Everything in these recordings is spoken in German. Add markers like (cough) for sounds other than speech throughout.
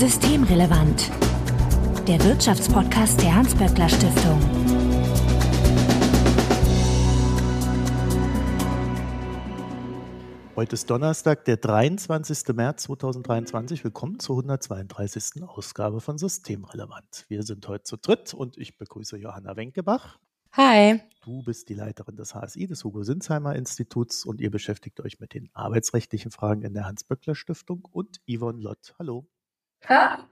Systemrelevant. Der Wirtschaftspodcast der Hans-Böckler Stiftung. Heute ist Donnerstag, der 23. März 2023. Willkommen zur 132. Ausgabe von Systemrelevant. Wir sind heute zu dritt und ich begrüße Johanna Wenkebach. Hi. Du bist die Leiterin des HSI, des Hugo-Sinsheimer Instituts und ihr beschäftigt euch mit den arbeitsrechtlichen Fragen in der Hans-Böckler Stiftung und Yvonne Lott. Hallo. Ha.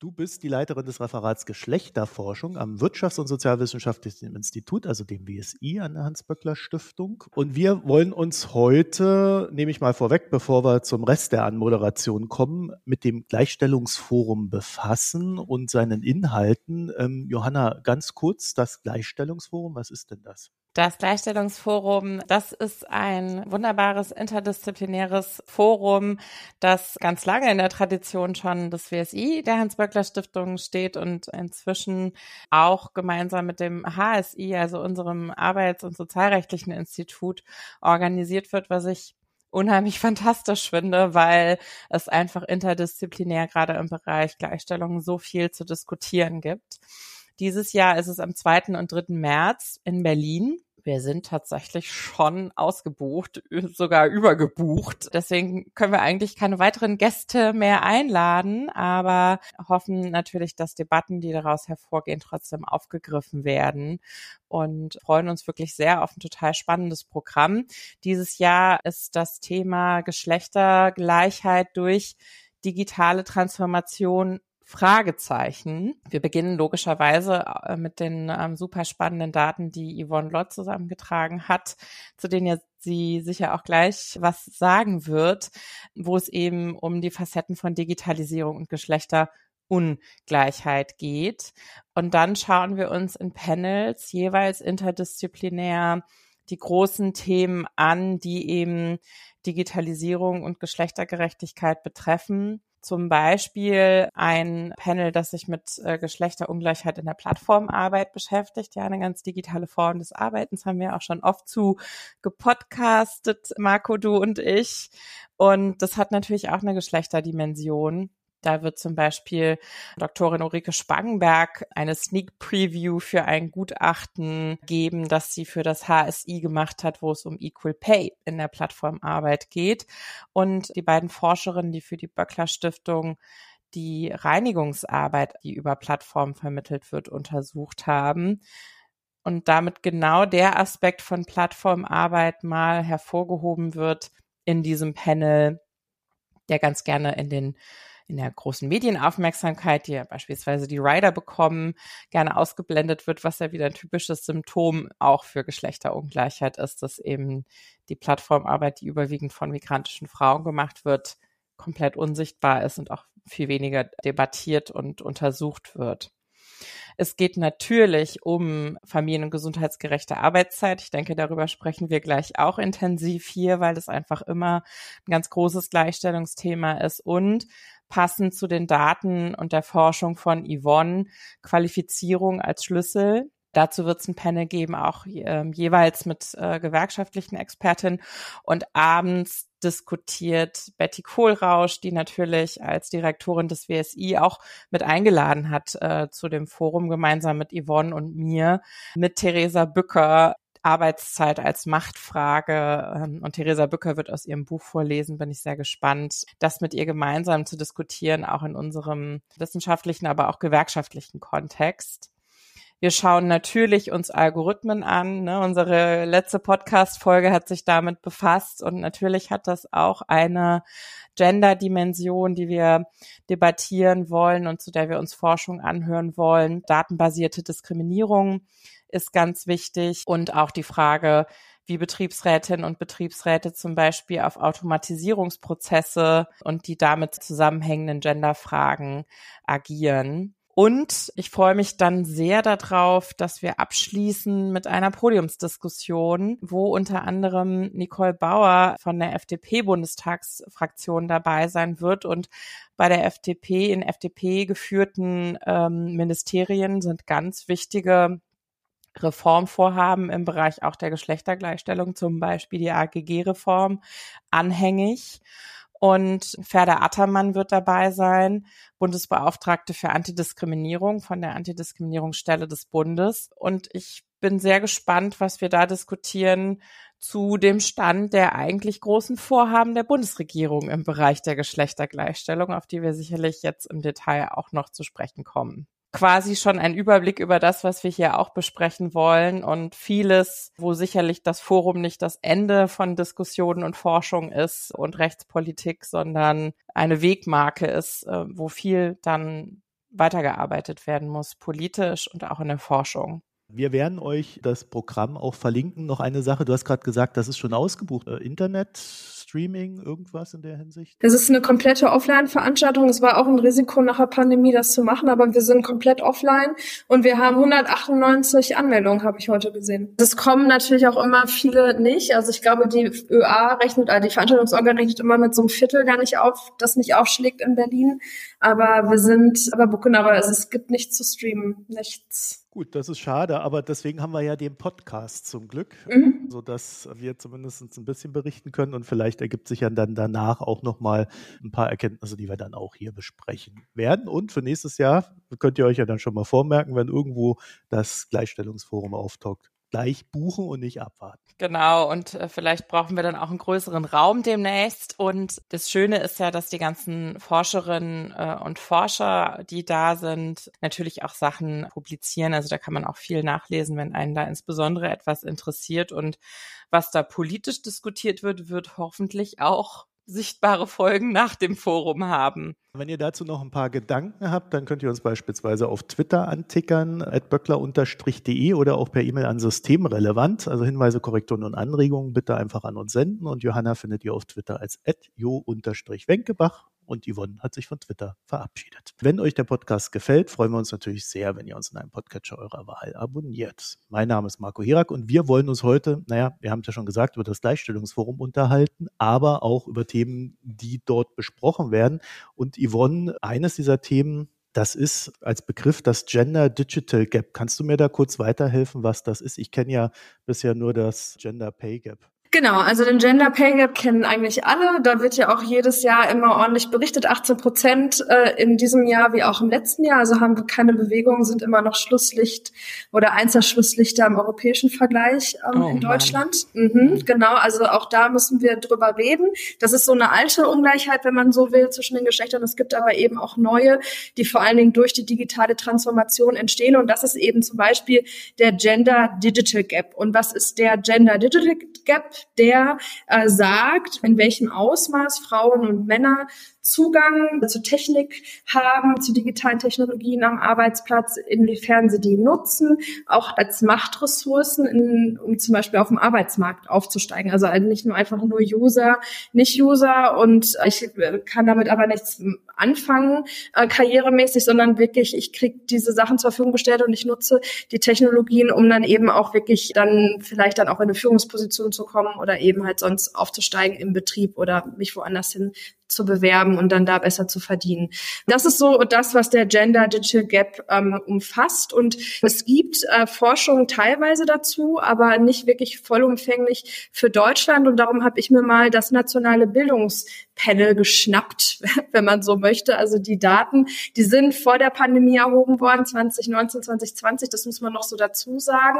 Du bist die Leiterin des Referats Geschlechterforschung am Wirtschafts- und Sozialwissenschaftlichen Institut, also dem WSI an der Hans-Böckler-Stiftung. Und wir wollen uns heute, nehme ich mal vorweg, bevor wir zum Rest der Anmoderation kommen, mit dem Gleichstellungsforum befassen und seinen Inhalten. Ähm, Johanna, ganz kurz, das Gleichstellungsforum, was ist denn das? Das Gleichstellungsforum, das ist ein wunderbares interdisziplinäres Forum, das ganz lange in der Tradition schon des WSI, der Hans-Böckler-Stiftung steht und inzwischen auch gemeinsam mit dem HSI, also unserem Arbeits- und Sozialrechtlichen Institut, organisiert wird, was ich unheimlich (laughs) fantastisch finde, weil es einfach interdisziplinär gerade im Bereich Gleichstellung so viel zu diskutieren gibt. Dieses Jahr ist es am 2. und 3. März in Berlin wir sind tatsächlich schon ausgebucht, (laughs) sogar übergebucht. Deswegen können wir eigentlich keine weiteren Gäste mehr einladen, aber hoffen natürlich, dass Debatten, die daraus hervorgehen, trotzdem aufgegriffen werden und freuen uns wirklich sehr auf ein total spannendes Programm. Dieses Jahr ist das Thema Geschlechtergleichheit durch digitale Transformation Fragezeichen. Wir beginnen logischerweise äh, mit den ähm, super spannenden Daten, die Yvonne Lott zusammengetragen hat, zu denen ja sie sicher auch gleich was sagen wird, wo es eben um die Facetten von Digitalisierung und Geschlechterungleichheit geht. Und dann schauen wir uns in Panels jeweils interdisziplinär die großen Themen an, die eben Digitalisierung und Geschlechtergerechtigkeit betreffen zum Beispiel ein Panel, das sich mit äh, Geschlechterungleichheit in der Plattformarbeit beschäftigt. Ja, eine ganz digitale Form des Arbeitens haben wir auch schon oft zu gepodcastet, Marco, du und ich. Und das hat natürlich auch eine Geschlechterdimension. Da wird zum Beispiel Doktorin Ulrike Spangenberg eine Sneak Preview für ein Gutachten geben, das sie für das HSI gemacht hat, wo es um Equal Pay in der Plattformarbeit geht. Und die beiden Forscherinnen, die für die Böckler Stiftung die Reinigungsarbeit, die über Plattformen vermittelt wird, untersucht haben und damit genau der Aspekt von Plattformarbeit mal hervorgehoben wird in diesem Panel, der ganz gerne in den in der großen Medienaufmerksamkeit, die ja beispielsweise die Rider bekommen, gerne ausgeblendet wird, was ja wieder ein typisches Symptom auch für Geschlechterungleichheit ist, dass eben die Plattformarbeit, die überwiegend von migrantischen Frauen gemacht wird, komplett unsichtbar ist und auch viel weniger debattiert und untersucht wird. Es geht natürlich um familien- und gesundheitsgerechte Arbeitszeit. Ich denke, darüber sprechen wir gleich auch intensiv hier, weil es einfach immer ein ganz großes Gleichstellungsthema ist und passend zu den Daten und der Forschung von Yvonne Qualifizierung als Schlüssel. Dazu wird es ein Panel geben, auch äh, jeweils mit äh, gewerkschaftlichen Expertinnen. Und abends diskutiert Betty Kohlrausch, die natürlich als Direktorin des WSI auch mit eingeladen hat äh, zu dem Forum gemeinsam mit Yvonne und mir, mit Theresa Bücker Arbeitszeit als Machtfrage. Ähm, und Theresa Bücker wird aus ihrem Buch vorlesen, bin ich sehr gespannt, das mit ihr gemeinsam zu diskutieren, auch in unserem wissenschaftlichen, aber auch gewerkschaftlichen Kontext. Wir schauen natürlich uns Algorithmen an. Ne? Unsere letzte Podcast-Folge hat sich damit befasst und natürlich hat das auch eine Gender-Dimension, die wir debattieren wollen und zu der wir uns Forschung anhören wollen. Datenbasierte Diskriminierung ist ganz wichtig und auch die Frage, wie Betriebsrätinnen und Betriebsräte zum Beispiel auf Automatisierungsprozesse und die damit zusammenhängenden Genderfragen agieren. Und ich freue mich dann sehr darauf, dass wir abschließen mit einer Podiumsdiskussion, wo unter anderem Nicole Bauer von der FDP-Bundestagsfraktion dabei sein wird. Und bei der FDP in FDP geführten ähm, Ministerien sind ganz wichtige Reformvorhaben im Bereich auch der Geschlechtergleichstellung, zum Beispiel die AGG-Reform, anhängig. Und Ferda Attermann wird dabei sein, Bundesbeauftragte für Antidiskriminierung von der Antidiskriminierungsstelle des Bundes. Und ich bin sehr gespannt, was wir da diskutieren zu dem Stand der eigentlich großen Vorhaben der Bundesregierung im Bereich der Geschlechtergleichstellung, auf die wir sicherlich jetzt im Detail auch noch zu sprechen kommen quasi schon ein Überblick über das, was wir hier auch besprechen wollen und vieles, wo sicherlich das Forum nicht das Ende von Diskussionen und Forschung ist und Rechtspolitik, sondern eine Wegmarke ist, äh, wo viel dann weitergearbeitet werden muss, politisch und auch in der Forschung. Wir werden euch das Programm auch verlinken. Noch eine Sache, du hast gerade gesagt, das ist schon ausgebucht. Äh, Internet, Streaming, irgendwas in der Hinsicht? Das ist eine komplette Offline-Veranstaltung. Es war auch ein Risiko nach der Pandemie, das zu machen, aber wir sind komplett offline und wir haben 198 Anmeldungen, habe ich heute gesehen. Es kommen natürlich auch immer viele nicht. Also ich glaube, die ÖA rechnet, also die Veranstaltungsorgan rechnet immer mit so einem Viertel gar nicht auf, das nicht aufschlägt in Berlin. Aber wir sind, aber genau, aber es gibt nichts zu streamen, nichts. Gut, das ist schade, aber deswegen haben wir ja den Podcast zum Glück, mhm. sodass wir zumindest ein bisschen berichten können und vielleicht ergibt sich ja dann danach auch nochmal ein paar Erkenntnisse, die wir dann auch hier besprechen werden. Und für nächstes Jahr könnt ihr euch ja dann schon mal vormerken, wenn irgendwo das Gleichstellungsforum auftaucht, gleich buchen und nicht abwarten. Genau, und äh, vielleicht brauchen wir dann auch einen größeren Raum demnächst. Und das Schöne ist ja, dass die ganzen Forscherinnen äh, und Forscher, die da sind, natürlich auch Sachen publizieren. Also da kann man auch viel nachlesen, wenn einen da insbesondere etwas interessiert. Und was da politisch diskutiert wird, wird hoffentlich auch sichtbare Folgen nach dem Forum haben. Wenn ihr dazu noch ein paar Gedanken habt, dann könnt ihr uns beispielsweise auf Twitter antickern, böckler-de oder auch per E-Mail an Systemrelevant. Also Hinweise, Korrekturen und Anregungen bitte einfach an uns senden. Und Johanna findet ihr auf Twitter als jo-wenkebach und Yvonne hat sich von Twitter verabschiedet. Wenn euch der Podcast gefällt, freuen wir uns natürlich sehr, wenn ihr uns in einem Podcatcher eurer Wahl abonniert. Mein Name ist Marco Hirak und wir wollen uns heute, naja, wir haben es ja schon gesagt, über das Gleichstellungsforum unterhalten, aber auch über Themen, die dort besprochen werden. Und Yvonne, eines dieser Themen, das ist als Begriff das Gender Digital Gap. Kannst du mir da kurz weiterhelfen, was das ist? Ich kenne ja bisher nur das Gender Pay Gap. Genau, also den Gender Pay Gap kennen eigentlich alle. Da wird ja auch jedes Jahr immer ordentlich berichtet. 18 Prozent äh, in diesem Jahr wie auch im letzten Jahr. Also haben wir keine Bewegung, sind immer noch Schlusslicht oder eins der Schlusslichter im europäischen Vergleich ähm, oh, in Deutschland. Mhm, mhm, genau, also auch da müssen wir drüber reden. Das ist so eine alte Ungleichheit, wenn man so will, zwischen den Geschlechtern. Es gibt aber eben auch neue, die vor allen Dingen durch die digitale Transformation entstehen. Und das ist eben zum Beispiel der Gender Digital Gap. Und was ist der Gender Digital Gap? Der äh, sagt, in welchem Ausmaß Frauen und Männer Zugang zu Technik haben, zu digitalen Technologien am Arbeitsplatz, inwiefern sie die nutzen, auch als Machtressourcen, in, um zum Beispiel auf dem Arbeitsmarkt aufzusteigen. Also nicht nur einfach nur User, nicht User und ich kann damit aber nichts anfangen, äh, karrieremäßig, sondern wirklich, ich kriege diese Sachen zur Verfügung gestellt und ich nutze die Technologien, um dann eben auch wirklich dann vielleicht dann auch in eine Führungsposition zu kommen oder eben halt sonst aufzusteigen im Betrieb oder mich woanders hin zu bewerben und dann da besser zu verdienen. Das ist so das, was der Gender Digital Gap ähm, umfasst. Und es gibt äh, Forschung teilweise dazu, aber nicht wirklich vollumfänglich für Deutschland. Und darum habe ich mir mal das nationale Bildungspanel geschnappt, (laughs) wenn man so möchte. Also die Daten, die sind vor der Pandemie erhoben worden, 2019, 2020, das muss man noch so dazu sagen.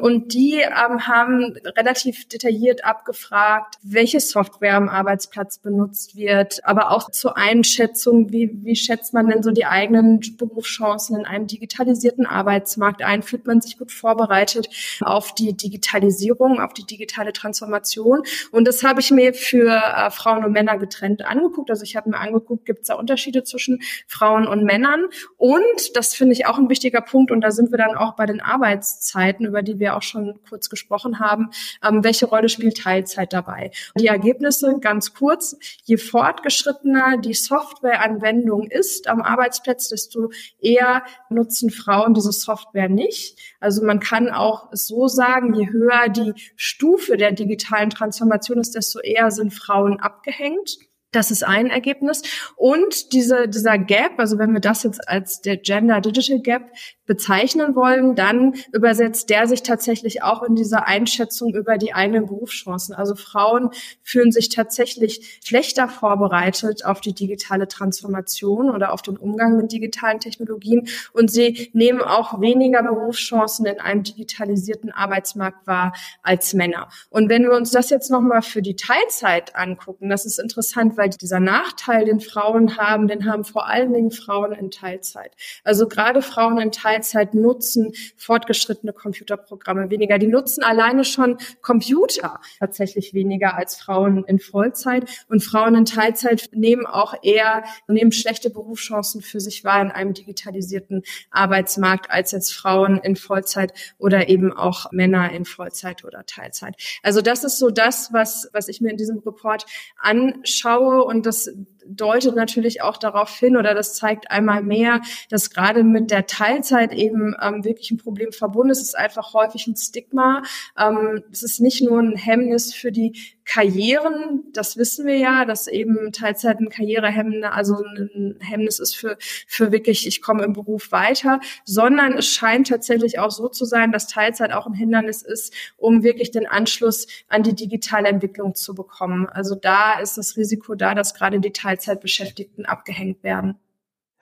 Und die ähm, haben relativ detailliert abgefragt, welche Software am Arbeitsplatz benutzt wird, aber auch zur Einschätzung, wie, wie schätzt man denn so die eigenen Berufschancen in einem digitalisierten Arbeitsmarkt ein? Fühlt man sich gut vorbereitet auf die Digitalisierung, auf die digitale Transformation? Und das habe ich mir für äh, Frauen und Männer getrennt angeguckt. Also ich habe mir angeguckt, gibt es da Unterschiede zwischen Frauen und Männern? Und das finde ich auch ein wichtiger Punkt. Und da sind wir dann auch bei den Arbeitszeiten, über die wir auch schon kurz gesprochen haben. Ähm, welche Rolle spielt Teilzeit dabei? Die Ergebnisse ganz kurz. Je fort fortgeschrittener die Softwareanwendung ist am Arbeitsplatz, desto eher nutzen Frauen diese Software nicht. Also man kann auch so sagen, je höher die Stufe der digitalen Transformation ist, desto eher sind Frauen abgehängt. Das ist ein Ergebnis. Und diese, dieser Gap, also wenn wir das jetzt als der Gender Digital Gap bezeichnen wollen, dann übersetzt der sich tatsächlich auch in dieser Einschätzung über die eigenen Berufschancen. Also Frauen fühlen sich tatsächlich schlechter vorbereitet auf die digitale Transformation oder auf den Umgang mit digitalen Technologien und sie nehmen auch weniger Berufschancen in einem digitalisierten Arbeitsmarkt wahr als Männer. Und wenn wir uns das jetzt nochmal für die Teilzeit angucken, das ist interessant, weil dieser Nachteil, den Frauen haben, den haben vor allen Dingen Frauen in Teilzeit. Also gerade Frauen in Teilzeit nutzen fortgeschrittene Computerprogramme weniger. Die nutzen alleine schon Computer tatsächlich weniger als Frauen in Vollzeit. Und Frauen in Teilzeit nehmen auch eher, nehmen schlechte Berufschancen für sich wahr in einem digitalisierten Arbeitsmarkt als jetzt Frauen in Vollzeit oder eben auch Männer in Vollzeit oder Teilzeit. Also das ist so das, was, was ich mir in diesem Report anschaue und das deutet natürlich auch darauf hin oder das zeigt einmal mehr, dass gerade mit der Teilzeit eben ähm, wirklich ein Problem verbunden ist. Es ist einfach häufig ein Stigma. Ähm, es ist nicht nur ein Hemmnis für die Karrieren, das wissen wir ja, dass eben Teilzeit ein Karrierehemmnis, also ein Hemmnis ist für, für wirklich, ich komme im Beruf weiter, sondern es scheint tatsächlich auch so zu sein, dass Teilzeit auch ein Hindernis ist, um wirklich den Anschluss an die digitale Entwicklung zu bekommen. Also da ist das Risiko da, dass gerade die Teilzeitbeschäftigten abgehängt werden.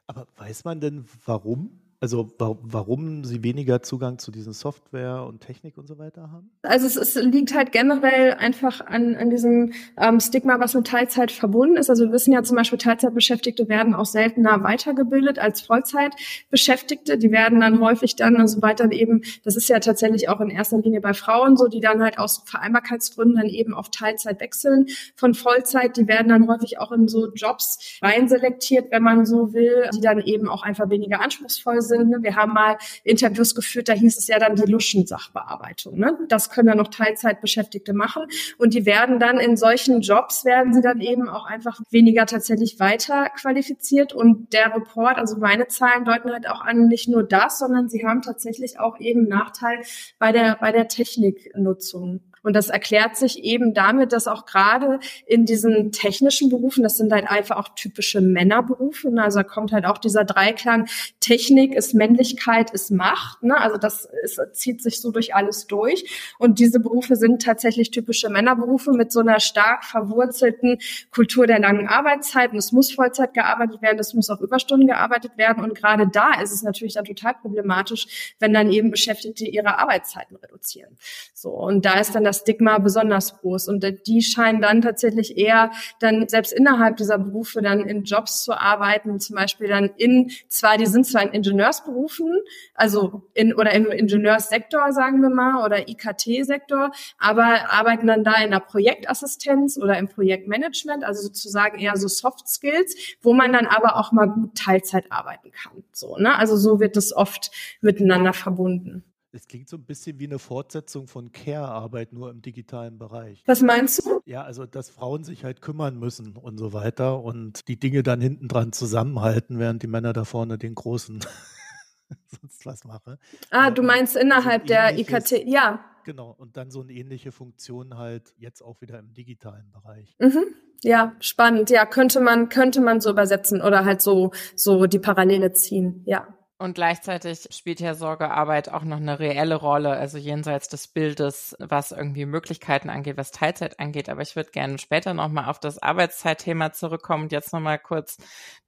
Aber weiß man denn, warum? Also warum sie weniger Zugang zu diesen Software und Technik und so weiter haben? Also es, es liegt halt generell einfach an, an diesem ähm, Stigma, was mit Teilzeit verbunden ist. Also wir wissen ja zum Beispiel, Teilzeitbeschäftigte werden auch seltener weitergebildet als Vollzeitbeschäftigte. Die werden dann häufig dann, also weiter eben, das ist ja tatsächlich auch in erster Linie bei Frauen so, die dann halt aus Vereinbarkeitsgründen dann eben auf Teilzeit wechseln von Vollzeit. Die werden dann häufig auch in so Jobs reinselektiert, wenn man so will, die dann eben auch einfach weniger anspruchsvoll sind. Ne? Wir haben mal Interviews geführt, da hieß es ja dann die Luschen-Sachbearbeitung. Ne? Das können dann noch Teilzeitbeschäftigte machen. Und die werden dann in solchen Jobs, werden sie dann eben auch einfach weniger tatsächlich weiter qualifiziert. Und der Report, also meine Zahlen deuten halt auch an, nicht nur das, sondern sie haben tatsächlich auch eben Nachteil bei der, bei der Techniknutzung. Und das erklärt sich eben damit, dass auch gerade in diesen technischen Berufen, das sind halt einfach auch typische Männerberufe, ne? also da kommt halt auch dieser Dreiklang, Technik ist Männlichkeit, ist Macht, ne? also das ist, zieht sich so durch alles durch. Und diese Berufe sind tatsächlich typische Männerberufe mit so einer stark verwurzelten Kultur der langen Arbeitszeiten. Es muss Vollzeit gearbeitet werden, es muss auch Überstunden gearbeitet werden. Und gerade da ist es natürlich dann total problematisch, wenn dann eben Beschäftigte ihre Arbeitszeiten reduzieren. So, und da ist dann das Stigma besonders groß. Und die scheinen dann tatsächlich eher dann selbst innerhalb dieser Berufe dann in Jobs zu arbeiten, zum Beispiel dann in, zwar, die sind zwar in Ingenieursberufen, also in, oder im Ingenieurssektor, sagen wir mal, oder IKT-Sektor, aber arbeiten dann da in der Projektassistenz oder im Projektmanagement, also sozusagen eher so Soft Skills, wo man dann aber auch mal gut Teilzeit arbeiten kann. So, ne? Also so wird es oft miteinander verbunden. Es klingt so ein bisschen wie eine Fortsetzung von Care-Arbeit, nur im digitalen Bereich. Was meinst du? Ja, also dass Frauen sich halt kümmern müssen und so weiter und die Dinge dann hinten dran zusammenhalten, während die Männer da vorne den großen (laughs) sonst was machen. Ah, du meinst innerhalb so der IKT, ja. Genau, und dann so eine ähnliche Funktion halt jetzt auch wieder im digitalen Bereich. Mhm. Ja, spannend. Ja, könnte man, könnte man so übersetzen oder halt so, so die Parallele ziehen. Ja. Und gleichzeitig spielt ja Sorgearbeit auch noch eine reelle Rolle, also jenseits des Bildes, was irgendwie Möglichkeiten angeht, was Teilzeit angeht. Aber ich würde gerne später nochmal auf das Arbeitszeitthema zurückkommen und jetzt nochmal kurz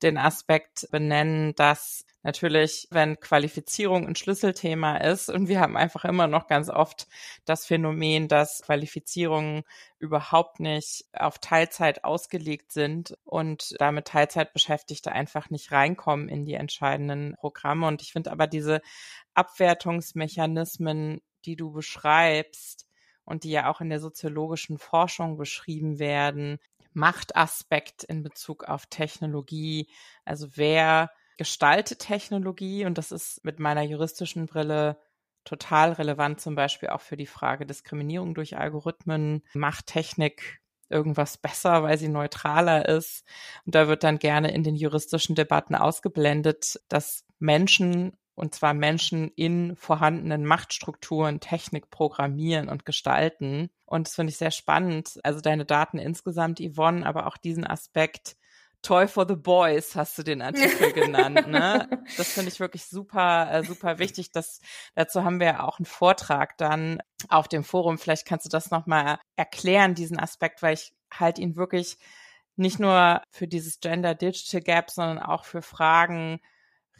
den Aspekt benennen, dass natürlich, wenn Qualifizierung ein Schlüsselthema ist und wir haben einfach immer noch ganz oft das Phänomen, dass Qualifizierungen überhaupt nicht auf Teilzeit ausgelegt sind und damit Teilzeitbeschäftigte einfach nicht reinkommen in die entscheidenden Programme. Und ich finde aber diese Abwertungsmechanismen, die du beschreibst, und die ja auch in der soziologischen Forschung beschrieben werden, Machtaspekt in Bezug auf Technologie, also wer gestaltet Technologie und das ist mit meiner juristischen Brille total relevant, zum Beispiel auch für die Frage Diskriminierung durch Algorithmen. Macht Technik irgendwas besser, weil sie neutraler ist? Und da wird dann gerne in den juristischen Debatten ausgeblendet, dass Menschen und zwar Menschen in vorhandenen Machtstrukturen Technik programmieren und gestalten. Und das finde ich sehr spannend. Also deine Daten insgesamt, Yvonne, aber auch diesen Aspekt Toy for the Boys hast du den Artikel genannt, ne? (laughs) Das finde ich wirklich super, äh, super wichtig. Das, dazu haben wir auch einen Vortrag dann auf dem Forum. Vielleicht kannst du das nochmal erklären, diesen Aspekt, weil ich halt ihn wirklich nicht nur für dieses Gender Digital Gap, sondern auch für Fragen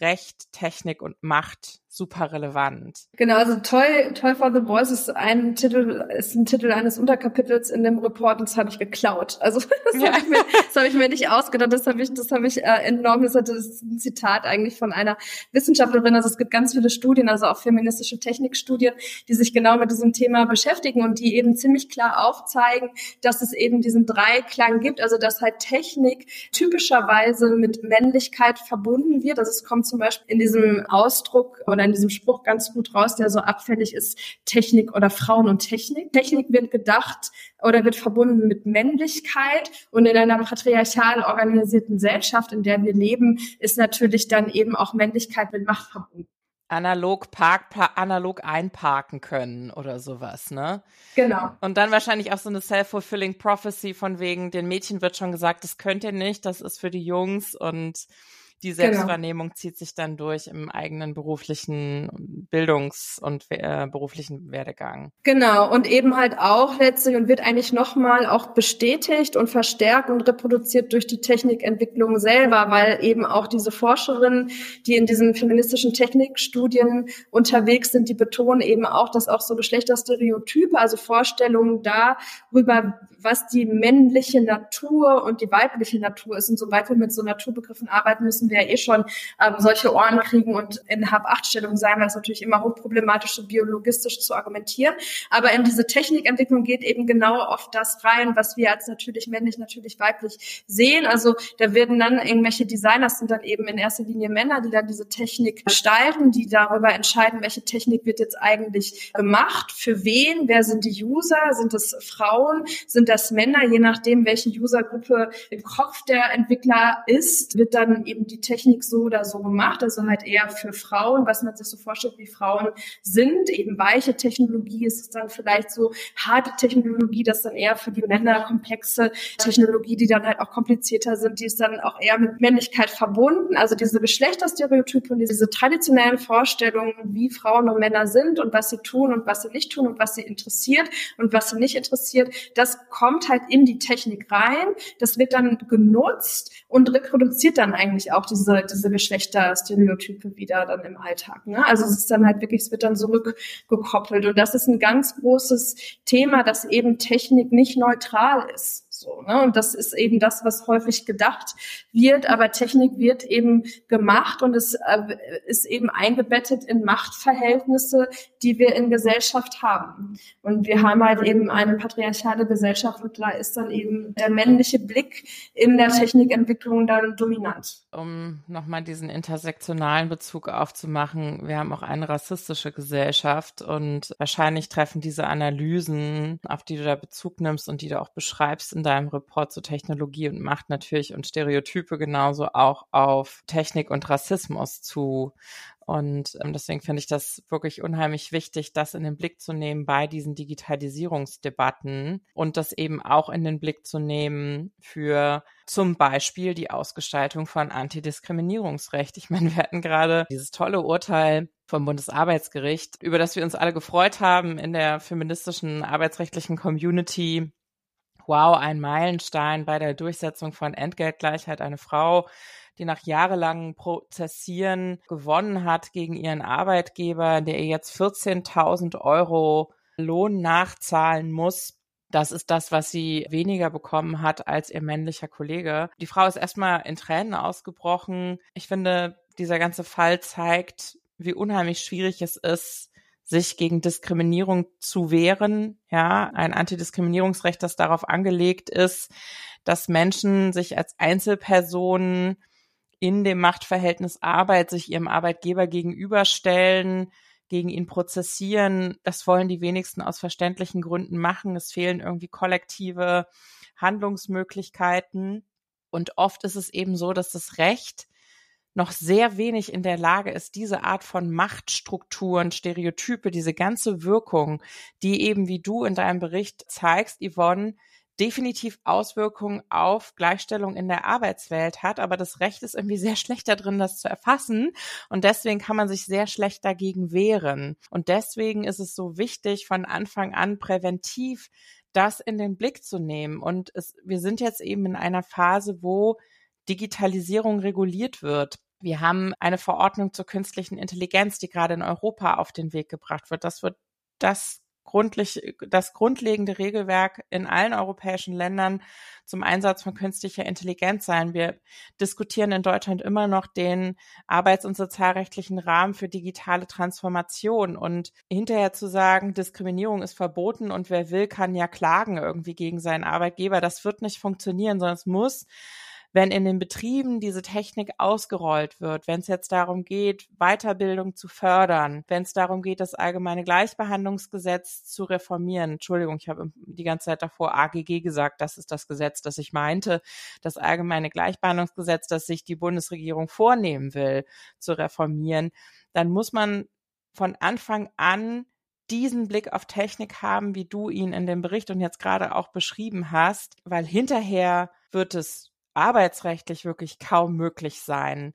Recht, Technik und Macht super relevant. Genau, also Toy, Toy for the Boys ist ein Titel, ist ein Titel eines Unterkapitels in dem Report und das habe ich geklaut. Also (laughs) das ja. habe ich, mir, (laughs) das hab ich mir nicht ausgedacht, das habe ich, das habe ich äh, entnommen. Das ist ein Zitat eigentlich von einer Wissenschaftlerin. Also es gibt ganz viele Studien, also auch feministische Technikstudien, die sich genau mit diesem Thema beschäftigen und die eben ziemlich klar aufzeigen, dass es eben diesen Dreiklang gibt, also dass halt Technik typischerweise mit Männlichkeit verbunden wird. Also es kommt zum Beispiel in diesem Ausdruck oder in diesem Spruch ganz gut raus, der so abfällig ist, Technik oder Frauen und Technik. Technik wird gedacht oder wird verbunden mit Männlichkeit und in einer patriarchal organisierten Gesellschaft, in der wir leben, ist natürlich dann eben auch Männlichkeit mit Macht verbunden analog Park, analog einparken können oder sowas, ne? Genau. Und dann wahrscheinlich auch so eine self-fulfilling prophecy von wegen, den Mädchen wird schon gesagt, das könnt ihr nicht, das ist für die Jungs und die genau. Selbstwahrnehmung genau. zieht sich dann durch im eigenen beruflichen Bildungs- und äh, beruflichen Werdegang. Genau, und eben halt auch letztlich und wird eigentlich nochmal auch bestätigt und verstärkt und reproduziert durch die Technikentwicklung selber, weil eben auch diese Forscherinnen, die in diesen feministischen Technikstudien unterwegs sind, die betonen eben auch, dass auch so Geschlechterstereotype, also Vorstellungen darüber, was die männliche Natur und die weibliche Natur ist. Und sobald wir mit so Naturbegriffen arbeiten, müssen wir ja eh schon ähm, solche Ohren kriegen und in Hab-Acht-Stellung sein, weil es natürlich immer hochproblematisch ist, biologistisch zu argumentieren. Aber in diese Technikentwicklung geht eben genau auf das rein, was wir als natürlich männlich, natürlich weiblich sehen. Also da werden dann irgendwelche Designers sind dann eben in erster Linie Männer, die dann diese Technik gestalten, die darüber entscheiden, welche Technik wird jetzt eigentlich gemacht, für wen, wer sind die User, sind es Frauen, sind das Männer, je nachdem, welche Usergruppe im Kopf der Entwickler ist, wird dann eben die Technik so oder so gemacht. Also halt eher für Frauen, was man sich so vorstellt, wie Frauen sind. Eben weiche Technologie ist es dann vielleicht so harte Technologie, das dann eher für die Männer komplexe Technologie, die dann halt auch komplizierter sind, die ist dann auch eher mit Männlichkeit verbunden. Also diese Geschlechterstereotype und diese traditionellen Vorstellungen, wie Frauen und Männer sind und was sie tun und was sie nicht tun und was sie interessiert und was sie nicht interessiert, das kommt halt in die Technik rein, das wird dann genutzt und reproduziert dann eigentlich auch diese, diese Geschlechterstereotype wieder dann im Alltag. Ne? Also es ist dann halt wirklich, es wird dann zurückgekoppelt. Und das ist ein ganz großes Thema, dass eben Technik nicht neutral ist. So, ne? Und das ist eben das, was häufig gedacht wird, aber Technik wird eben gemacht und es äh, ist eben eingebettet in Machtverhältnisse, die wir in Gesellschaft haben. Und wir haben halt eben eine patriarchale Gesellschaft und da ist dann eben der männliche Blick in der Technikentwicklung dann dominant. Um nochmal diesen intersektionalen Bezug aufzumachen, wir haben auch eine rassistische Gesellschaft und wahrscheinlich treffen diese Analysen, auf die du da Bezug nimmst und die du auch beschreibst in deinem Report zu Technologie und Macht natürlich und Stereotype genauso auch auf Technik und Rassismus zu. Und ähm, deswegen finde ich das wirklich unheimlich wichtig, das in den Blick zu nehmen bei diesen Digitalisierungsdebatten und das eben auch in den Blick zu nehmen für zum Beispiel die Ausgestaltung von Antidiskriminierungsrecht. Ich meine, wir hatten gerade dieses tolle Urteil vom Bundesarbeitsgericht, über das wir uns alle gefreut haben in der feministischen arbeitsrechtlichen Community, wow, ein Meilenstein bei der Durchsetzung von Entgeltgleichheit. Eine Frau, die nach jahrelangem Prozessieren gewonnen hat gegen ihren Arbeitgeber, der ihr jetzt 14.000 Euro Lohn nachzahlen muss. Das ist das, was sie weniger bekommen hat als ihr männlicher Kollege. Die Frau ist erstmal in Tränen ausgebrochen. Ich finde, dieser ganze Fall zeigt, wie unheimlich schwierig es ist, sich gegen Diskriminierung zu wehren. Ja, ein Antidiskriminierungsrecht, das darauf angelegt ist, dass Menschen sich als Einzelpersonen in dem Machtverhältnis Arbeit sich ihrem Arbeitgeber gegenüberstellen, gegen ihn prozessieren. Das wollen die wenigsten aus verständlichen Gründen machen. Es fehlen irgendwie kollektive Handlungsmöglichkeiten. Und oft ist es eben so, dass das Recht noch sehr wenig in der Lage ist, diese Art von Machtstrukturen, Stereotype, diese ganze Wirkung, die eben wie du in deinem Bericht zeigst, Yvonne, definitiv Auswirkungen auf Gleichstellung in der Arbeitswelt hat, aber das Recht ist irgendwie sehr schlecht darin, das zu erfassen und deswegen kann man sich sehr schlecht dagegen wehren. Und deswegen ist es so wichtig, von Anfang an präventiv das in den Blick zu nehmen. Und es, wir sind jetzt eben in einer Phase, wo Digitalisierung reguliert wird. Wir haben eine Verordnung zur künstlichen Intelligenz, die gerade in Europa auf den Weg gebracht wird. Das wird das grundlich, das grundlegende Regelwerk in allen europäischen Ländern zum Einsatz von künstlicher Intelligenz sein. Wir diskutieren in Deutschland immer noch den arbeits- und sozialrechtlichen Rahmen für digitale Transformation und hinterher zu sagen, Diskriminierung ist verboten und wer will, kann ja klagen irgendwie gegen seinen Arbeitgeber. Das wird nicht funktionieren, sondern es muss wenn in den Betrieben diese Technik ausgerollt wird, wenn es jetzt darum geht, Weiterbildung zu fördern, wenn es darum geht, das allgemeine Gleichbehandlungsgesetz zu reformieren. Entschuldigung, ich habe die ganze Zeit davor AGG gesagt, das ist das Gesetz, das ich meinte, das allgemeine Gleichbehandlungsgesetz, das sich die Bundesregierung vornehmen will, zu reformieren, dann muss man von Anfang an diesen Blick auf Technik haben, wie du ihn in dem Bericht und jetzt gerade auch beschrieben hast, weil hinterher wird es arbeitsrechtlich wirklich kaum möglich sein,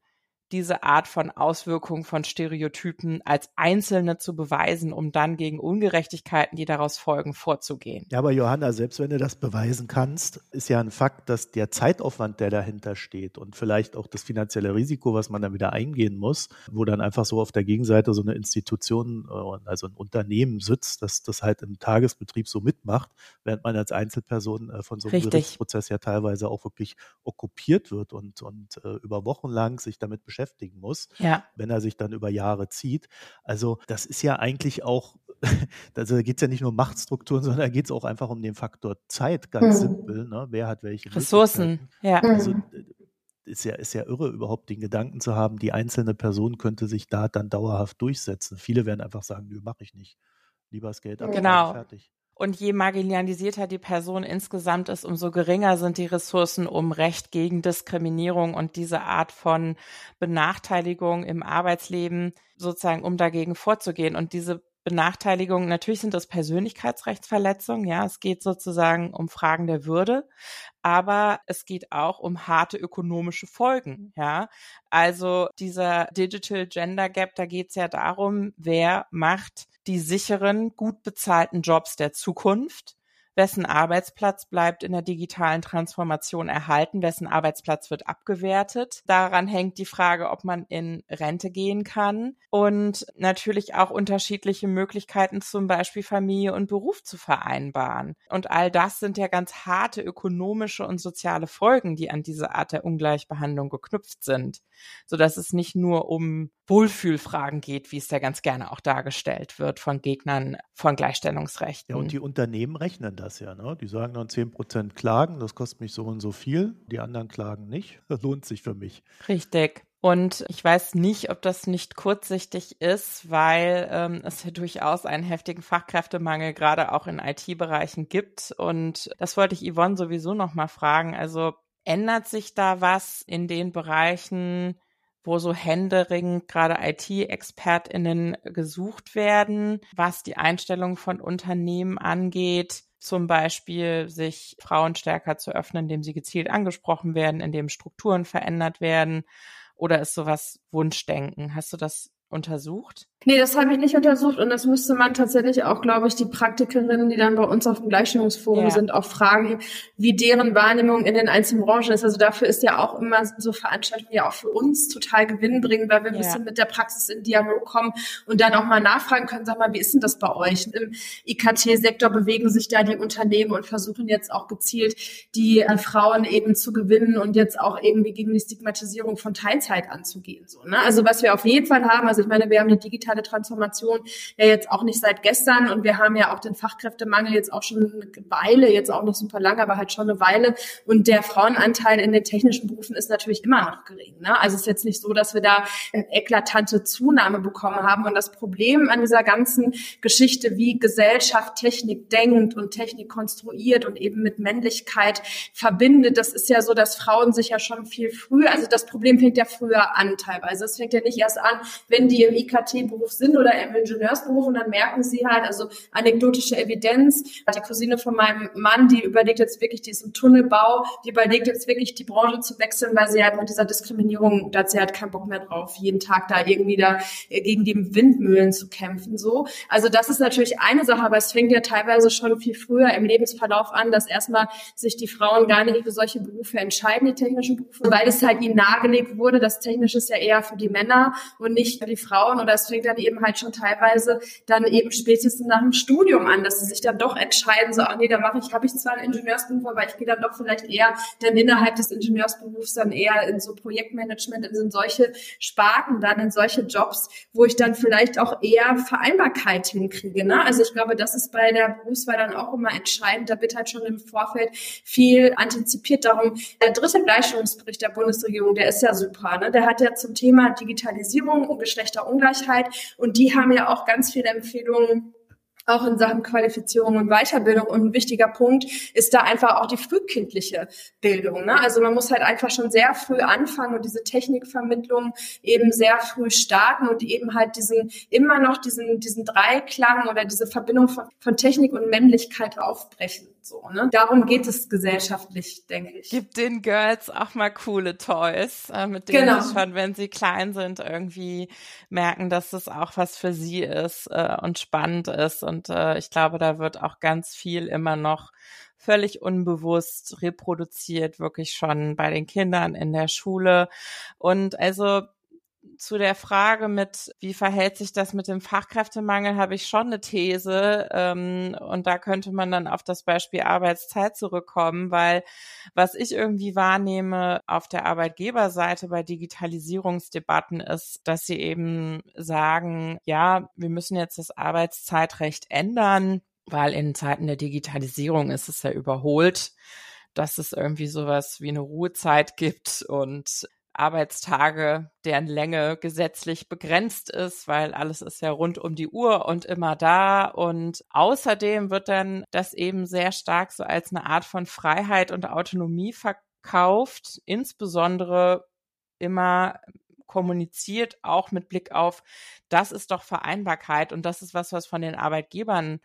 diese Art von Auswirkung von Stereotypen als einzelne zu beweisen, um dann gegen Ungerechtigkeiten, die daraus folgen, vorzugehen. Ja, aber Johanna, selbst wenn du das beweisen kannst, ist ja ein Fakt, dass der Zeitaufwand, der dahinter steht und vielleicht auch das finanzielle Risiko, was man dann wieder eingehen muss, wo dann einfach so auf der Gegenseite so eine Institution, äh, also ein Unternehmen sitzt, das das halt im Tagesbetrieb so mitmacht, während man als Einzelperson äh, von so einem Richtig. Gerichtsprozess ja teilweise auch wirklich okkupiert wird und, und äh, über Wochen lang sich damit beschäftigt beschäftigen muss, ja. wenn er sich dann über Jahre zieht. Also das ist ja eigentlich auch, (laughs) also da geht es ja nicht nur um Machtstrukturen, sondern da geht es auch einfach um den Faktor Zeit, ganz mhm. simpel. Ne? Wer hat welche Ressourcen? Ja. Also mhm. ist ja, ist ja irre, überhaupt den Gedanken zu haben, die einzelne Person könnte sich da dann dauerhaft durchsetzen. Viele werden einfach sagen, nö, mache ich nicht. Lieber das Geld ab, genau. fertig. Und je marginalisierter die Person insgesamt ist, umso geringer sind die Ressourcen, um Recht gegen Diskriminierung und diese Art von Benachteiligung im Arbeitsleben sozusagen, um dagegen vorzugehen. Und diese Benachteiligung, natürlich sind das Persönlichkeitsrechtsverletzungen, ja, es geht sozusagen um Fragen der Würde, aber es geht auch um harte ökonomische Folgen, ja. Also dieser Digital Gender Gap, da geht es ja darum, wer macht die sicheren, gut bezahlten Jobs der Zukunft wessen Arbeitsplatz bleibt in der digitalen Transformation erhalten, wessen Arbeitsplatz wird abgewertet. Daran hängt die Frage, ob man in Rente gehen kann und natürlich auch unterschiedliche Möglichkeiten, zum Beispiel Familie und Beruf zu vereinbaren. Und all das sind ja ganz harte ökonomische und soziale Folgen, die an diese Art der Ungleichbehandlung geknüpft sind, so dass es nicht nur um Wohlfühlfragen geht, wie es ja ganz gerne auch dargestellt wird von Gegnern von Gleichstellungsrechten. Ja, und die Unternehmen rechnen das ja. Ne? Die sagen dann 10 Prozent klagen, das kostet mich so und so viel. Die anderen klagen nicht. (laughs) Das lohnt sich für mich. Richtig. Und ich weiß nicht, ob das nicht kurzsichtig ist, weil ähm, es ja durchaus einen heftigen Fachkräftemangel gerade auch in IT-Bereichen gibt. Und das wollte ich Yvonne sowieso noch mal fragen. Also ändert sich da was in den Bereichen, wo so händeringend gerade IT-ExpertInnen gesucht werden, was die Einstellung von Unternehmen angeht, zum Beispiel sich Frauen stärker zu öffnen, indem sie gezielt angesprochen werden, indem Strukturen verändert werden? Oder ist sowas Wunschdenken? Hast du das untersucht? Nee, das habe ich nicht untersucht und das müsste man tatsächlich auch, glaube ich, die Praktikerinnen, die dann bei uns auf dem Gleichstellungsforum ja. sind, auch fragen, wie deren Wahrnehmung in den einzelnen Branchen ist. Also dafür ist ja auch immer so Veranstaltungen ja auch für uns total gewinnbringend, weil wir ein ja. bisschen mit der Praxis in Dialog kommen und dann auch mal nachfragen können, sag mal, wie ist denn das bei euch? Im IKT-Sektor bewegen sich da die Unternehmen und versuchen jetzt auch gezielt die äh, Frauen eben zu gewinnen und jetzt auch irgendwie gegen die Stigmatisierung von Teilzeit anzugehen. So, ne? Also was wir auf jeden Fall haben, also ich meine, wir haben eine digitale digitale Transformation ja jetzt auch nicht seit gestern und wir haben ja auch den Fachkräftemangel jetzt auch schon eine Weile, jetzt auch nicht super lange, aber halt schon eine Weile und der Frauenanteil in den technischen Berufen ist natürlich immer noch gering. Ne? Also es ist jetzt nicht so, dass wir da eine eklatante Zunahme bekommen haben und das Problem an dieser ganzen Geschichte, wie Gesellschaft Technik denkt und Technik konstruiert und eben mit Männlichkeit verbindet, das ist ja so, dass Frauen sich ja schon viel früher, also das Problem fängt ja früher an teilweise. Es fängt ja nicht erst an, wenn die im IKT-Beruf Pflegeberuf sind oder im Ingenieursberuf und dann merken sie halt, also anekdotische Evidenz, die Cousine von meinem Mann, die überlegt jetzt wirklich, die Tunnelbau, die überlegt jetzt wirklich die Branche zu wechseln, weil sie halt mit dieser Diskriminierung, da hat sie halt keinen Bock mehr drauf, jeden Tag da irgendwie da gegen die Windmühlen zu kämpfen, so. Also das ist natürlich eine Sache, aber es fängt ja teilweise schon viel früher im Lebensverlauf an, dass erstmal sich die Frauen gar nicht für solche Berufe entscheiden, die technischen Berufe, weil es halt ihnen nahegelegt wurde, das Technische ist ja eher für die Männer und nicht für die Frauen. Oder es fängt dann eben halt schon teilweise dann eben spätestens nach dem Studium an, dass sie sich dann doch entscheiden, so, ach nee, da mache ich, habe ich zwar einen Ingenieursberuf, aber ich gehe dann doch vielleicht eher dann innerhalb des Ingenieursberufs dann eher in so Projektmanagement, in solche Sparten, dann in solche Jobs, wo ich dann vielleicht auch eher Vereinbarkeit hinkriege. Ne? Also ich glaube, das ist bei der Berufswahl dann auch immer entscheidend. Da wird halt schon im Vorfeld viel antizipiert. Darum, der dritte Gleichstellungsbericht der Bundesregierung, der ist ja super. Ne? Der hat ja zum Thema Digitalisierung und Geschlechterungleichheit und die haben ja auch ganz viele Empfehlungen auch in Sachen Qualifizierung und Weiterbildung. Und ein wichtiger Punkt ist da einfach auch die frühkindliche Bildung. Ne? Also man muss halt einfach schon sehr früh anfangen und diese Technikvermittlung eben sehr früh starten und eben halt diesen, immer noch diesen, diesen Dreiklang oder diese Verbindung von, von Technik und Männlichkeit aufbrechen. So, ne? Darum geht es gesellschaftlich, denke ich. Gibt den Girls auch mal coole Toys, äh, mit denen genau. sie schon, wenn sie klein sind, irgendwie merken, dass es auch was für sie ist äh, und spannend ist. Und äh, ich glaube, da wird auch ganz viel immer noch völlig unbewusst reproduziert, wirklich schon bei den Kindern in der Schule. Und also zu der Frage mit, wie verhält sich das mit dem Fachkräftemangel, habe ich schon eine These. Ähm, und da könnte man dann auf das Beispiel Arbeitszeit zurückkommen, weil was ich irgendwie wahrnehme auf der Arbeitgeberseite bei Digitalisierungsdebatten ist, dass sie eben sagen, ja, wir müssen jetzt das Arbeitszeitrecht ändern, weil in Zeiten der Digitalisierung ist es ja überholt dass es irgendwie sowas wie eine Ruhezeit gibt und Arbeitstage, deren Länge gesetzlich begrenzt ist, weil alles ist ja rund um die Uhr und immer da. Und außerdem wird dann das eben sehr stark so als eine Art von Freiheit und Autonomie verkauft, insbesondere immer kommuniziert, auch mit Blick auf, das ist doch Vereinbarkeit und das ist was, was von den Arbeitgebern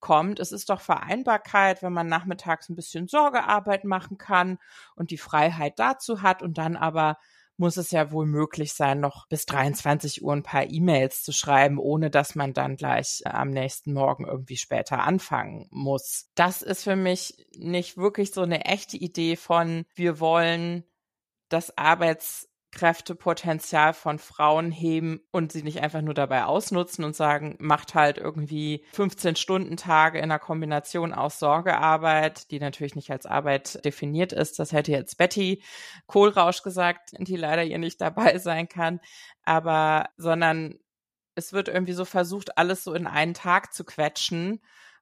kommt. Es ist doch Vereinbarkeit, wenn man nachmittags ein bisschen Sorgearbeit machen kann und die Freiheit dazu hat und dann aber muss es ja wohl möglich sein, noch bis 23 Uhr ein paar E-Mails zu schreiben, ohne dass man dann gleich äh, am nächsten Morgen irgendwie später anfangen muss. Das ist für mich nicht wirklich so eine echte Idee von, wir wollen das Arbeits Kräftepotenzial von Frauen heben und sie nicht einfach nur dabei ausnutzen und sagen, macht halt irgendwie 15 Stunden Tage in einer Kombination aus Sorgearbeit, die natürlich nicht als Arbeit definiert ist. Das hätte jetzt Betty Kohlrausch gesagt, die leider hier nicht dabei sein kann, aber sondern es wird irgendwie so versucht, alles so in einen Tag zu quetschen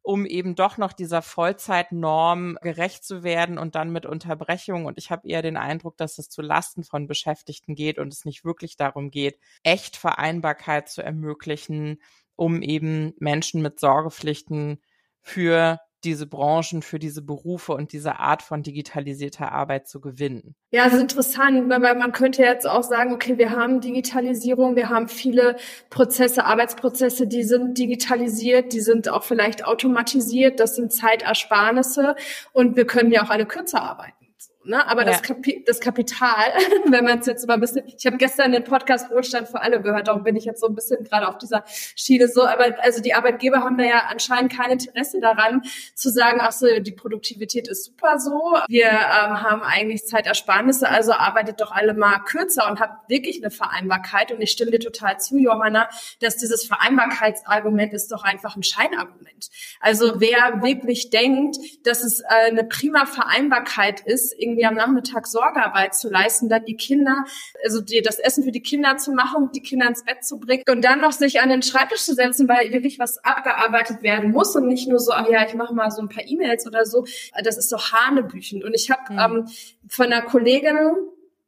um eben doch noch dieser Vollzeitnorm gerecht zu werden und dann mit Unterbrechungen. Und ich habe eher den Eindruck, dass es zu Lasten von Beschäftigten geht und es nicht wirklich darum geht, echt Vereinbarkeit zu ermöglichen, um eben Menschen mit Sorgepflichten für diese Branchen, für diese Berufe und diese Art von digitalisierter Arbeit zu gewinnen. Ja, es ist interessant, weil man könnte jetzt auch sagen, okay, wir haben Digitalisierung, wir haben viele Prozesse, Arbeitsprozesse, die sind digitalisiert, die sind auch vielleicht automatisiert, das sind Zeitersparnisse und wir können ja auch alle kürzer arbeiten. Ne? Aber ja. das, Kapi das Kapital, (laughs) wenn man es jetzt mal ein bisschen, ich habe gestern den Podcast Wohlstand für alle gehört, darum bin ich jetzt so ein bisschen gerade auf dieser Schiene so, aber also die Arbeitgeber haben da ja anscheinend kein Interesse daran, zu sagen, ach so, die Produktivität ist super so, wir ähm, haben eigentlich Zeitersparnisse, also arbeitet doch alle mal kürzer und habt wirklich eine Vereinbarkeit. Und ich stimme dir total zu, Johanna, dass dieses Vereinbarkeitsargument ist doch einfach ein Scheinargument. Also wer wirklich denkt, dass es äh, eine prima Vereinbarkeit ist, irgendwie irgendwie am Nachmittag Sorgearbeit zu leisten, dann die Kinder, also die, das Essen für die Kinder zu machen, die Kinder ins Bett zu bringen und dann noch sich an den Schreibtisch zu setzen, weil wirklich was abgearbeitet werden muss und nicht nur so, ach ja, ich mache mal so ein paar E-Mails oder so. Das ist so hanebüchend. Und ich habe mhm. ähm, von einer Kollegin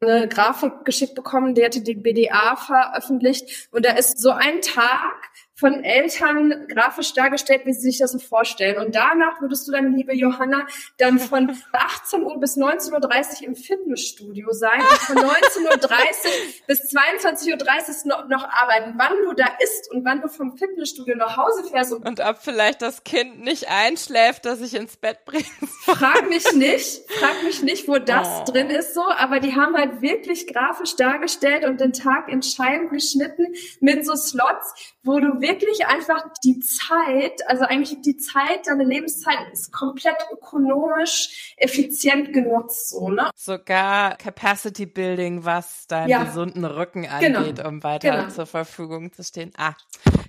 eine Grafik geschickt bekommen, die hatte die BDA veröffentlicht und da ist so ein Tag von Eltern grafisch dargestellt, wie sie sich das so vorstellen. Und danach würdest du dann, liebe Johanna, dann von (laughs) 18 Uhr bis 19.30 Uhr im Fitnessstudio sein und von 19.30 Uhr (laughs) bis 22.30 Uhr noch, noch arbeiten. Wann du da isst und wann du vom Fitnessstudio nach Hause fährst. Und, und ob vielleicht das Kind nicht einschläft, dass ich ins Bett bringe. Frag mich (laughs) nicht, frag mich nicht, wo das oh. drin ist so, aber die haben halt wirklich grafisch dargestellt und den Tag in Scheiben geschnitten mit so Slots, wo du wirklich einfach die Zeit, also eigentlich die Zeit, deine Lebenszeit ist komplett ökonomisch effizient genutzt, so, ne? Sogar Capacity Building, was deinen ja. gesunden Rücken genau. angeht, genau. um weiter genau. zur Verfügung zu stehen. Ah,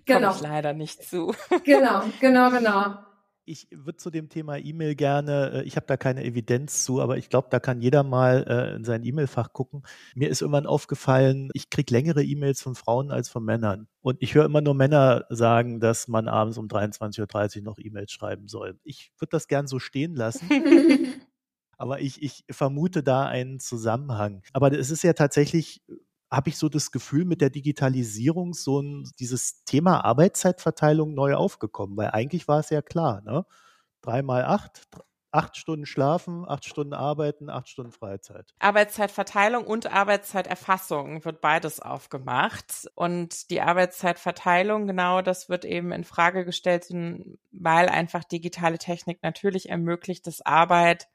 genau. komme ich leider nicht zu. Genau, genau, genau ich würde zu dem Thema E-Mail gerne, äh, ich habe da keine Evidenz zu, aber ich glaube, da kann jeder mal äh, in sein E-Mail-Fach gucken. Mir ist irgendwann aufgefallen, ich kriege längere E-Mails von Frauen als von Männern. Und ich höre immer nur Männer sagen, dass man abends um 23.30 Uhr noch E-Mails schreiben soll. Ich würde das gern so stehen lassen. (laughs) aber ich, ich vermute da einen Zusammenhang. Aber es ist ja tatsächlich habe ich so das Gefühl, mit der Digitalisierung so ein, dieses Thema Arbeitszeitverteilung neu aufgekommen, weil eigentlich war es ja klar, ne? Drei mal acht, acht Stunden schlafen, acht Stunden arbeiten, acht Stunden Freizeit. Arbeitszeitverteilung und Arbeitszeiterfassung wird beides aufgemacht. Und die Arbeitszeitverteilung, genau, das wird eben in Frage gestellt, weil einfach digitale Technik natürlich ermöglicht, dass Arbeit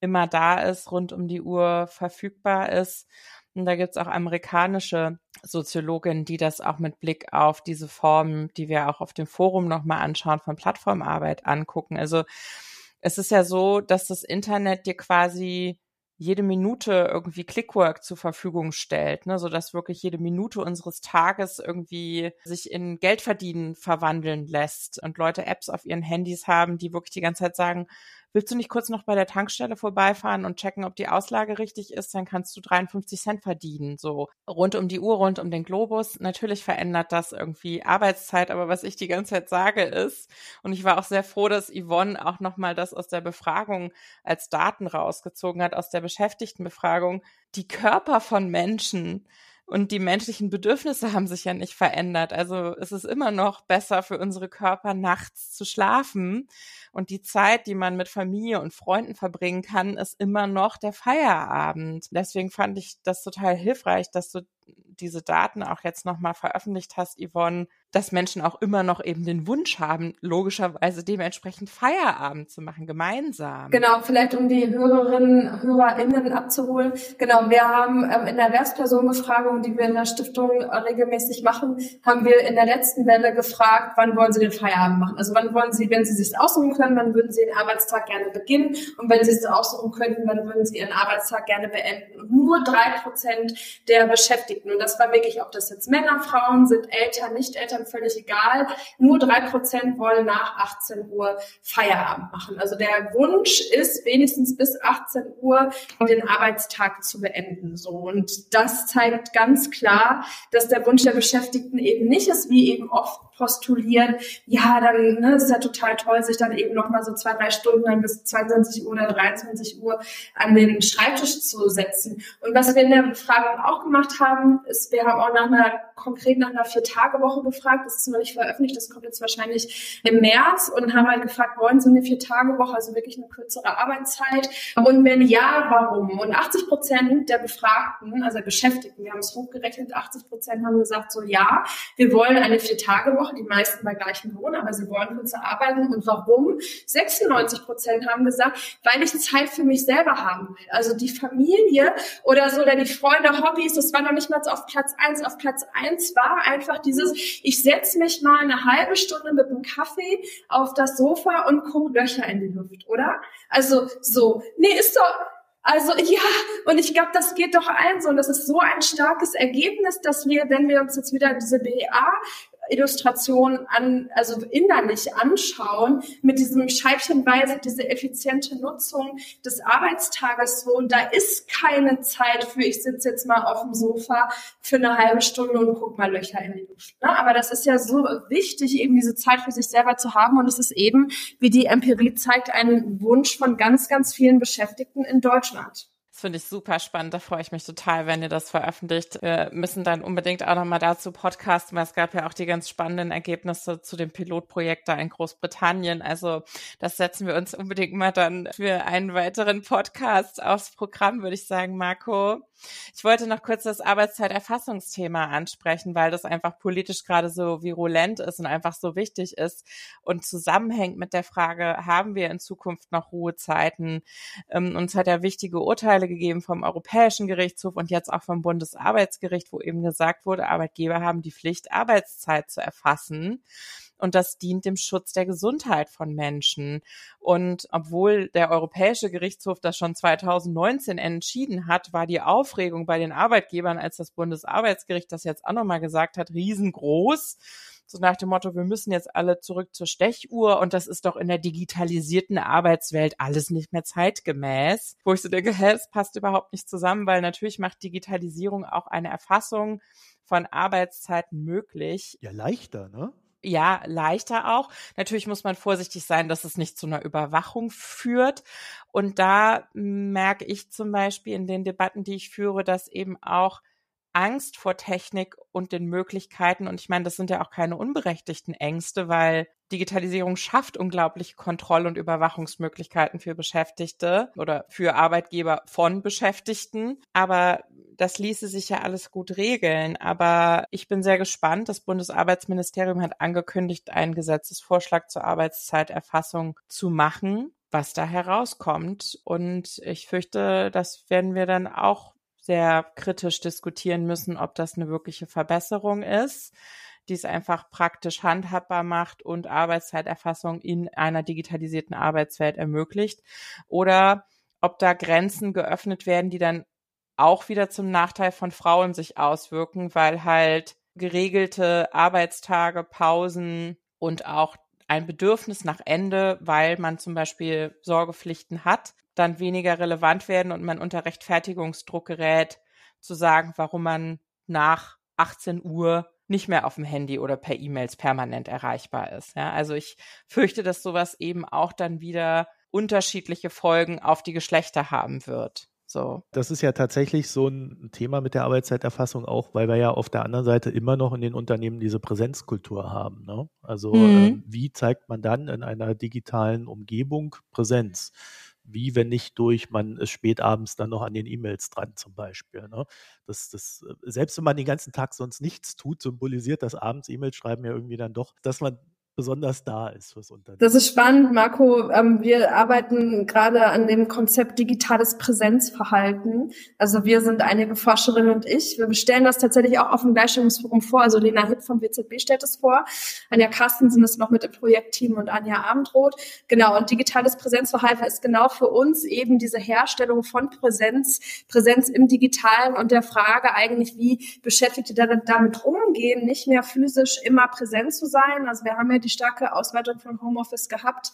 immer da ist, rund um die Uhr verfügbar ist und da gibt's auch amerikanische Soziologinnen, die das auch mit Blick auf diese Formen, die wir auch auf dem Forum nochmal anschauen, von Plattformarbeit angucken. Also es ist ja so, dass das Internet dir quasi jede Minute irgendwie Clickwork zur Verfügung stellt, ne, so dass wirklich jede Minute unseres Tages irgendwie sich in Geldverdienen verwandeln lässt und Leute Apps auf ihren Handys haben, die wirklich die ganze Zeit sagen, willst du nicht kurz noch bei der Tankstelle vorbeifahren und checken, ob die Auslage richtig ist, dann kannst du 53 Cent verdienen, so rund um die Uhr, rund um den Globus. Natürlich verändert das irgendwie Arbeitszeit, aber was ich die ganze Zeit sage ist, und ich war auch sehr froh, dass Yvonne auch nochmal das aus der Befragung als Daten rausgezogen hat, aus der Beschäftigtenbefragung, die Körper von Menschen und die menschlichen Bedürfnisse haben sich ja nicht verändert. Also es ist immer noch besser für unsere Körper, nachts zu schlafen. Und die Zeit, die man mit Familie und Freunden verbringen kann, ist immer noch der Feierabend. Deswegen fand ich das total hilfreich, dass du diese Daten auch jetzt nochmal veröffentlicht hast, Yvonne, dass Menschen auch immer noch eben den Wunsch haben, logischerweise dementsprechend Feierabend zu machen, gemeinsam. Genau, vielleicht um die Hörerinnen, HörerInnen abzuholen. Genau, wir haben ähm, in der Erwerbspersonenbefragung, die wir in der Stiftung regelmäßig machen, haben wir in der letzten Welle gefragt, wann wollen Sie den Feierabend machen? Also wann wollen Sie, wenn Sie sich aussuchen können, wann würden Sie den Arbeitstag gerne beginnen? Und wenn Sie es aussuchen könnten, wann würden Sie Ihren Arbeitstag gerne beenden? Und nur drei Prozent der Beschäftigten, und das war wirklich, ob das jetzt Männer, Frauen sind, Eltern, Nicht-Eltern, Eltern völlig egal. Nur drei Prozent wollen nach 18 Uhr Feierabend machen. Also der Wunsch ist, wenigstens bis 18 Uhr den Arbeitstag zu beenden. So. Und das zeigt ganz klar, dass der Wunsch der Beschäftigten eben nicht ist, wie eben oft postulieren, ja, dann ne, ist ja total toll, sich dann eben noch mal so zwei, drei Stunden dann bis 22 Uhr oder 23 Uhr an den Schreibtisch zu setzen. Und was wir in der Befragung auch gemacht haben, ist, wir haben auch nach einer konkret nach einer Vier-Tage-Woche befragt. Das ist noch nicht veröffentlicht, das kommt jetzt wahrscheinlich im März und haben halt gefragt, wollen Sie eine Vier-Tage-Woche, also wirklich eine kürzere Arbeitszeit? Und wenn ja, warum? Und 80 Prozent der Befragten, also der Beschäftigten, wir haben es hochgerechnet, 80 Prozent haben gesagt so, ja, wir wollen eine Vier-Tage-Woche, die meisten bei gleichen Lohn, aber sie wollen kürzer arbeiten. Und warum? 96 Prozent haben gesagt, weil ich Zeit für mich selber haben will. Also die Familie oder so, oder die Freunde, Hobbys, das war noch nicht mal auf Platz eins. Auf Platz eins eins war einfach dieses, ich setze mich mal eine halbe Stunde mit einem Kaffee auf das Sofa und gucke Löcher in die Luft, oder? Also so, nee, ist doch, also (laughs) ja, und ich glaube, das geht doch allen so. Und das ist so ein starkes Ergebnis, dass wir, wenn wir uns jetzt wieder diese BEA Illustration an, also innerlich anschauen, mit diesem Scheibchenweise, diese effiziente Nutzung des Arbeitstages so. Und da ist keine Zeit für, ich sitze jetzt mal auf dem Sofa für eine halbe Stunde und guck mal Löcher in die Luft. Ne? Aber das ist ja so wichtig, eben diese Zeit für sich selber zu haben. Und es ist eben, wie die Empirie zeigt, ein Wunsch von ganz, ganz vielen Beschäftigten in Deutschland. Finde ich super spannend. Da freue ich mich total, wenn ihr das veröffentlicht. Wir müssen dann unbedingt auch nochmal dazu podcasten, weil es gab ja auch die ganz spannenden Ergebnisse zu dem Pilotprojekt da in Großbritannien. Also das setzen wir uns unbedingt mal dann für einen weiteren Podcast aufs Programm, würde ich sagen, Marco. Ich wollte noch kurz das Arbeitszeiterfassungsthema ansprechen, weil das einfach politisch gerade so virulent ist und einfach so wichtig ist und zusammenhängt mit der Frage, haben wir in Zukunft noch Ruhezeiten? Ähm, uns hat ja wichtige Urteile gegeben vom Europäischen Gerichtshof und jetzt auch vom Bundesarbeitsgericht, wo eben gesagt wurde, Arbeitgeber haben die Pflicht, Arbeitszeit zu erfassen und das dient dem Schutz der Gesundheit von Menschen. Und obwohl der Europäische Gerichtshof das schon 2019 entschieden hat, war die Aufregung bei den Arbeitgebern, als das Bundesarbeitsgericht das jetzt auch nochmal gesagt hat, riesengroß. So nach dem Motto, wir müssen jetzt alle zurück zur Stechuhr und das ist doch in der digitalisierten Arbeitswelt alles nicht mehr zeitgemäß. Wo ich so denke, hä, es passt überhaupt nicht zusammen, weil natürlich macht Digitalisierung auch eine Erfassung von Arbeitszeiten möglich. Ja, leichter, ne? ja, leichter auch. Natürlich muss man vorsichtig sein, dass es nicht zu einer Überwachung führt. Und da merke ich zum Beispiel in den Debatten, die ich führe, dass eben auch Angst vor Technik und den Möglichkeiten, und ich meine, das sind ja auch keine unberechtigten Ängste, weil Digitalisierung schafft unglaubliche Kontroll- und Überwachungsmöglichkeiten für Beschäftigte oder für Arbeitgeber von Beschäftigten. Aber das ließe sich ja alles gut regeln. Aber ich bin sehr gespannt. Das Bundesarbeitsministerium hat angekündigt, einen Gesetzesvorschlag zur Arbeitszeiterfassung zu machen was da herauskommt. Und ich fürchte, das werden wir dann auch sehr kritisch diskutieren müssen, ob das eine wirkliche Verbesserung ist, die es einfach praktisch handhabbar macht und Arbeitszeiterfassung in einer digitalisierten Arbeitswelt ermöglicht. Oder ob da Grenzen geöffnet werden, die dann auch wieder zum Nachteil von Frauen sich auswirken, weil halt geregelte Arbeitstage, Pausen und auch ein Bedürfnis nach Ende, weil man zum Beispiel Sorgepflichten hat, dann weniger relevant werden und man unter Rechtfertigungsdruck gerät, zu sagen, warum man nach 18 Uhr nicht mehr auf dem Handy oder per E-Mails permanent erreichbar ist. Ja, also ich fürchte, dass sowas eben auch dann wieder unterschiedliche Folgen auf die Geschlechter haben wird. So. Das ist ja tatsächlich so ein Thema mit der Arbeitszeiterfassung auch, weil wir ja auf der anderen Seite immer noch in den Unternehmen diese Präsenzkultur haben. Ne? Also mhm. äh, wie zeigt man dann in einer digitalen Umgebung Präsenz? wie wenn nicht durch, man ist spät abends dann noch an den E-Mails dran zum Beispiel. Ne? Das, das, äh, selbst wenn man den ganzen Tag sonst nichts tut, symbolisiert das abends E-Mails schreiben ja irgendwie dann doch, dass man besonders da ist fürs Unternehmen. Das ist spannend, Marco. Ähm, wir arbeiten gerade an dem Konzept digitales Präsenzverhalten. Also wir sind einige Forscherinnen und ich. Wir stellen das tatsächlich auch auf dem Gleichstellungsforum vor. Also Lena Hipp vom WZB stellt es vor. Anja Carstensen ist noch mit im Projektteam und Anja Abendroth. Genau. Und digitales Präsenzverhalten ist genau für uns eben diese Herstellung von Präsenz, Präsenz im Digitalen und der Frage eigentlich, wie Beschäftigte damit umgehen, nicht mehr physisch immer präsent zu sein. Also wir haben ja die starke Ausweitung von Homeoffice gehabt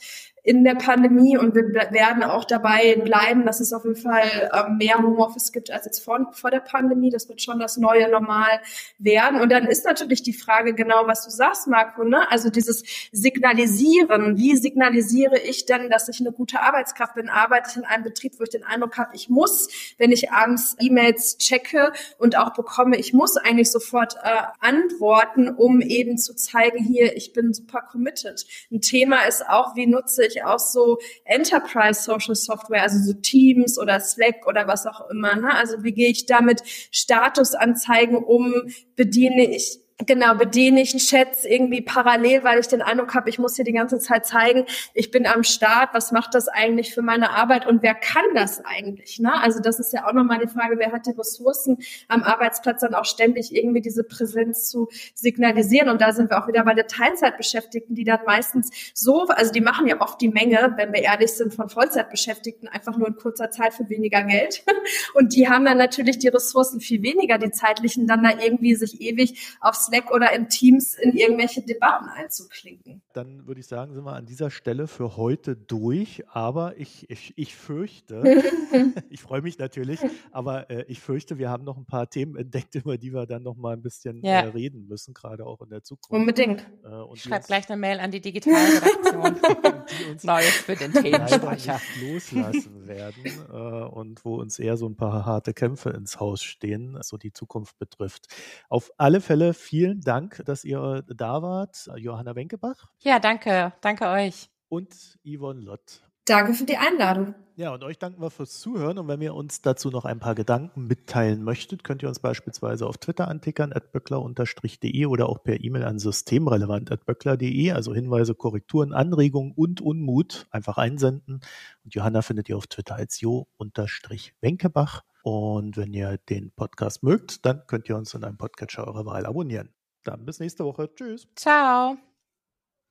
in der Pandemie und wir werden auch dabei bleiben, dass es auf jeden Fall ähm, mehr Homeoffice gibt als jetzt vor, vor der Pandemie. Das wird schon das neue Normal werden. Und dann ist natürlich die Frage genau, was du sagst, Marco, ne? Also dieses Signalisieren. Wie signalisiere ich denn, dass ich eine gute Arbeitskraft bin? Arbeite ich in einem Betrieb, wo ich den Eindruck habe, ich muss, wenn ich abends E-Mails checke und auch bekomme, ich muss eigentlich sofort äh, antworten, um eben zu zeigen, hier, ich bin super committed. Ein Thema ist auch, wie nutze ich auch so Enterprise Social Software, also so Teams oder Slack oder was auch immer. Ne? Also wie gehe ich damit Statusanzeigen um? Bediene ich Genau, bediene ich Chats irgendwie parallel, weil ich den Eindruck habe, ich muss hier die ganze Zeit zeigen, ich bin am Start, was macht das eigentlich für meine Arbeit und wer kann das eigentlich? Ne? Also das ist ja auch nochmal die Frage, wer hat die Ressourcen am Arbeitsplatz dann auch ständig irgendwie diese Präsenz zu signalisieren und da sind wir auch wieder bei der Teilzeitbeschäftigten, die dann meistens so, also die machen ja oft die Menge, wenn wir ehrlich sind, von Vollzeitbeschäftigten einfach nur in kurzer Zeit für weniger Geld (laughs) und die haben dann natürlich die Ressourcen viel weniger, die zeitlichen dann da irgendwie sich ewig aufs Slack oder in Teams in irgendwelche Debatten einzuklinken. Dann würde ich sagen, sind wir an dieser Stelle für heute durch. Aber ich, ich, ich fürchte, (laughs) ich freue mich natürlich, aber äh, ich fürchte, wir haben noch ein paar Themen entdeckt, über die wir dann noch mal ein bisschen ja. äh, reden müssen, gerade auch in der Zukunft. Unbedingt. Äh, ich schreibe gleich eine Mail an die Digitalredaktion. (laughs) die uns Neues für den Themenspeicher. loslassen werden äh, und wo uns eher so ein paar harte Kämpfe ins Haus stehen, so die Zukunft betrifft. Auf alle Fälle vielen Dank, dass ihr da wart. Johanna Wenkebach. Ja, danke. Danke euch. Und Yvonne Lott. Danke für die Einladung. Ja, und euch danken wir fürs Zuhören. Und wenn ihr uns dazu noch ein paar Gedanken mitteilen möchtet, könnt ihr uns beispielsweise auf Twitter antickern, at böckler-de oder auch per E-Mail an systemrelevant at böckler.de. Also Hinweise, Korrekturen, Anregungen und Unmut einfach einsenden. Und Johanna findet ihr auf Twitter als jo-wenkebach. Und wenn ihr den Podcast mögt, dann könnt ihr uns in einem Podcatcher eurer Wahl abonnieren. Dann bis nächste Woche. Tschüss. Ciao.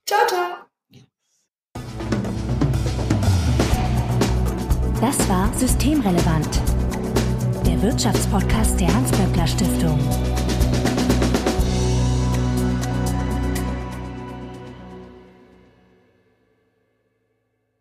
Ciao, ciao. Das war Systemrelevant, der Wirtschaftspodcast der Hans-Böckler Stiftung.